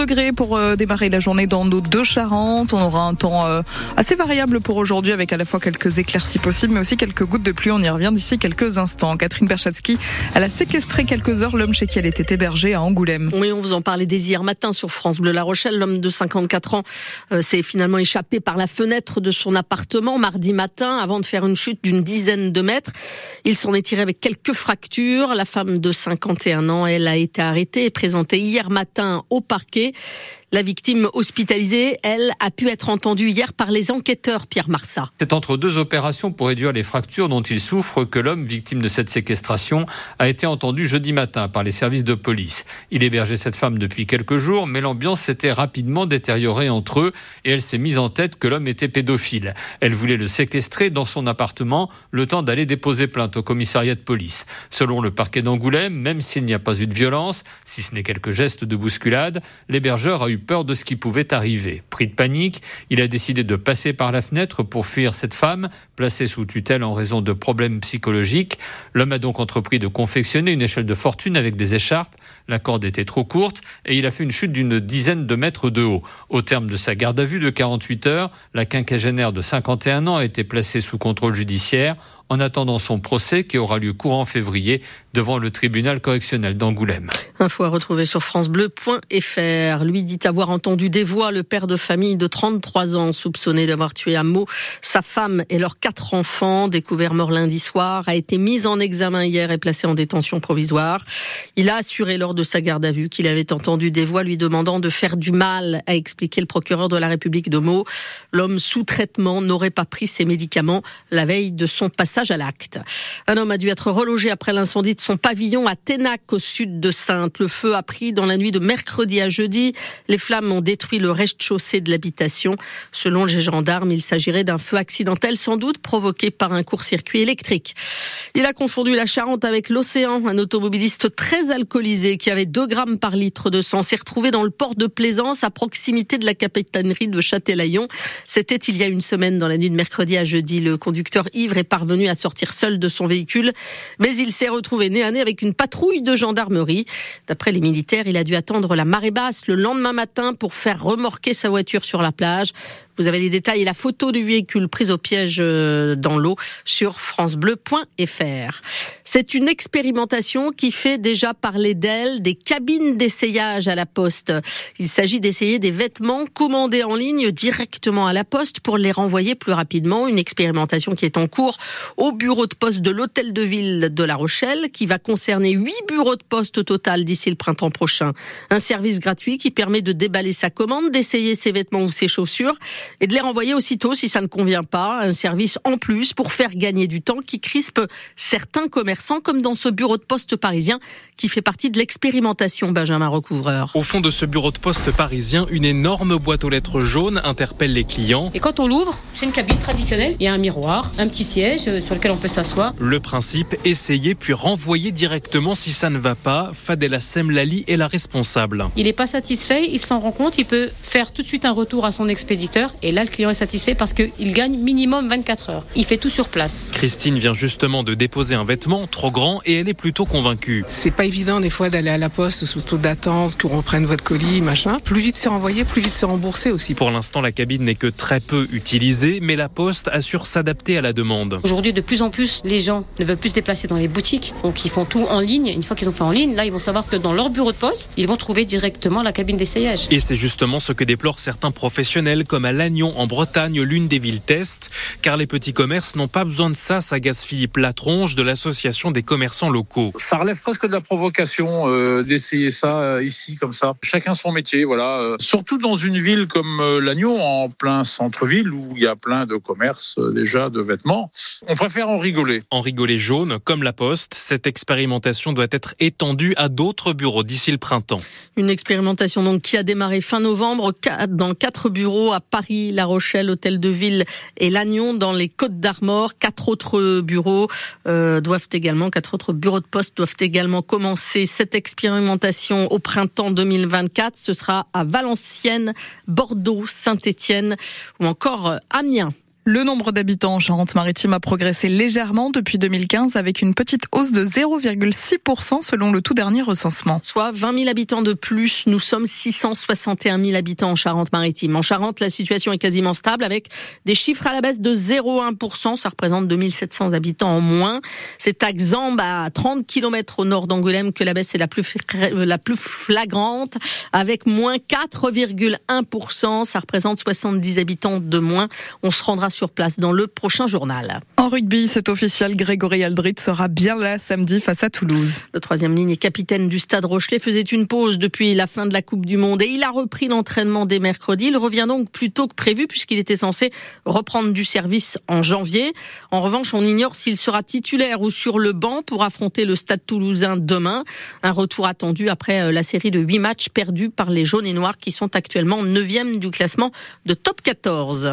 degrés pour euh, démarrer la journée dans nos deux Charentes. On aura un temps euh, assez variable pour aujourd'hui avec à la fois quelques éclaircies possibles mais aussi quelques gouttes de pluie. On y revient d'ici quelques instants. Catherine Berchatsky, elle a séquestré quelques heures l'homme chez qui elle était hébergée à Angoulême. Oui, on vous en parlait dès hier matin sur France Bleu La Rochelle. L'homme de 54 ans euh, s'est finalement échappé par la fenêtre de son appartement mardi matin avant de faire une chute d'une dizaine de mètres. Il s'en est tiré avec quelques fractures. La femme de 51 ans, elle a été arrêtée et présentée hier matin au parquet. Merci. La victime hospitalisée, elle, a pu être entendue hier par les enquêteurs, Pierre Marsat. C'est entre deux opérations pour réduire les fractures dont il souffre que l'homme, victime de cette séquestration, a été entendu jeudi matin par les services de police. Il hébergeait cette femme depuis quelques jours, mais l'ambiance s'était rapidement détériorée entre eux et elle s'est mise en tête que l'homme était pédophile. Elle voulait le séquestrer dans son appartement, le temps d'aller déposer plainte au commissariat de police. Selon le parquet d'Angoulême, même s'il n'y a pas eu de violence, si ce n'est quelques gestes de bousculade, l'hébergeur a eu peur de ce qui pouvait arriver. Pris de panique, il a décidé de passer par la fenêtre pour fuir cette femme, placée sous tutelle en raison de problèmes psychologiques. L'homme a donc entrepris de confectionner une échelle de fortune avec des écharpes. La corde était trop courte et il a fait une chute d'une dizaine de mètres de haut. Au terme de sa garde à vue de 48 heures, la quinquagénaire de 51 ans a été placée sous contrôle judiciaire en attendant son procès qui aura lieu courant février devant le tribunal correctionnel d'Angoulême. Info à retrouver sur francebleu.fr. Lui dit avoir entendu des voix le père de famille de 33 ans soupçonné d'avoir tué à mot sa femme et leurs quatre enfants, découvert mort lundi soir, a été mis en examen hier et placé en détention provisoire. Il a assuré lors de sa garde à vue qu'il avait entendu des voix lui demandant de faire du mal, a expliqué le procureur de la République de Meaux. L'homme sous traitement n'aurait pas pris ses médicaments la veille de son passage à l'acte. Un homme a dû être relogé après l'incendie de son pavillon à Ténac au sud de Sainte. Le feu a pris dans la nuit de mercredi à jeudi. Les flammes ont détruit le rez-de-chaussée de l'habitation. Selon les gendarmes, il s'agirait d'un feu accidentel sans doute provoqué par un court-circuit électrique. Il a confondu la Charente avec l'océan. Un automobiliste très alcoolisé qui avait 2 grammes par litre de sang s'est retrouvé dans le port de Plaisance à proximité de la capitainerie de Châtelaillon. C'était il y a une semaine dans la nuit de mercredi à jeudi. Le conducteur ivre est parvenu à sortir seul de son véhicule, mais il s'est retrouvé nez à nez avec une patrouille de gendarmerie. D'après les militaires, il a dû attendre la marée basse le lendemain matin pour faire remorquer sa voiture sur la plage. Vous avez les détails et la photo du véhicule prise au piège euh, dans l'eau sur francebleu.fr. C'est une expérimentation qui fait déjà parler d'elle des cabines d'essayage à la poste. Il s'agit d'essayer des vêtements commandés en ligne directement à la poste pour les renvoyer plus rapidement. Une expérimentation qui est en cours au bureau de poste de l'hôtel de ville de La Rochelle qui va concerner huit bureaux de poste au total d'ici le printemps prochain. Un service gratuit qui permet de déballer sa commande, d'essayer ses vêtements ou ses chaussures et de les renvoyer aussitôt si ça ne convient pas. Un service en plus pour faire gagner du temps qui crispe certains commerçants, comme dans ce bureau de poste parisien qui fait partie de l'expérimentation Benjamin Recouvreur. Au fond de ce bureau de poste parisien, une énorme boîte aux lettres jaunes interpelle les clients. Et quand on l'ouvre, c'est une cabine traditionnelle. Il y a un miroir, un petit siège euh, sur lequel on peut s'asseoir. Le principe, essayer puis renvoyer directement si ça ne va pas. Fadela Semlali est la responsable. Il n'est pas satisfait, il s'en rend compte, il peut faire tout de suite un retour à son expéditeur et là le client est satisfait parce qu'il gagne minimum 24 heures. Il fait tout sur place. Christine vient justement de déposer un vêtement trop grand et elle est plutôt convaincue. C'est pas évident des fois d'aller à la poste sous taux d'attente, qu'on reprenne votre colis, machin. Plus vite c'est renvoyé, plus vite c'est remboursé aussi. Pour l'instant, la cabine n'est que très peu utilisée, mais la poste assure s'adapter à la demande. Aujourd'hui, de plus en plus, les gens ne veulent plus se déplacer dans les boutiques, donc ils font tout en ligne. Une fois qu'ils ont fait en ligne, là, ils vont savoir que dans leur bureau de poste, ils vont trouver directement la cabine d'essayage. Et c'est justement ce que déplorent certains professionnels, comme à Lannion en Bretagne, l'une des villes test, car les petits commerces n'ont pas besoin de ça, s'agace Philippe Latronge de l'association des commerçants locaux. Ça relève presque de la provocation euh, d'essayer ça euh, ici comme ça. Chacun son métier, voilà. Euh, surtout dans une ville comme euh, Lannion, en plein centre-ville où il y a plein de commerces euh, déjà de vêtements. On préfère en rigoler. En rigoler jaune, comme la Poste, cette expérimentation doit être étendue à d'autres bureaux d'ici le printemps. Une expérimentation donc qui a démarré fin novembre dans quatre bureaux à Paris, La Rochelle, Hôtel de Ville et Lannion dans les Côtes d'Armor. Quatre autres bureaux euh, doivent également, quatre autres bureaux de poste doivent également commencer cette expérimentation au printemps 2024. Ce sera à Valenciennes, Bordeaux, Saint-Étienne ou encore Amiens. Le nombre d'habitants en Charente-Maritime a progressé légèrement depuis 2015 avec une petite hausse de 0,6% selon le tout dernier recensement. Soit 20 000 habitants de plus. Nous sommes 661 000 habitants en Charente-Maritime. En Charente, la situation est quasiment stable avec des chiffres à la baisse de 0,1%. Ça représente 2700 habitants en moins. C'est à Xambe, à 30 km au nord d'Angoulême, que la baisse est la plus, plus flagrante avec moins 4,1%. Ça représente 70 habitants de moins. On se rendra place dans le prochain journal. En rugby, cet officiel Grégory Aldrit sera bien là samedi face à Toulouse. Le troisième ligne et capitaine du stade Rochelet faisait une pause depuis la fin de la Coupe du Monde et il a repris l'entraînement dès mercredi. Il revient donc plus tôt que prévu puisqu'il était censé reprendre du service en janvier. En revanche, on ignore s'il sera titulaire ou sur le banc pour affronter le stade toulousain demain. Un retour attendu après euh, la série de huit matchs perdus par les jaunes et noirs qui sont actuellement 9e du classement de top 14.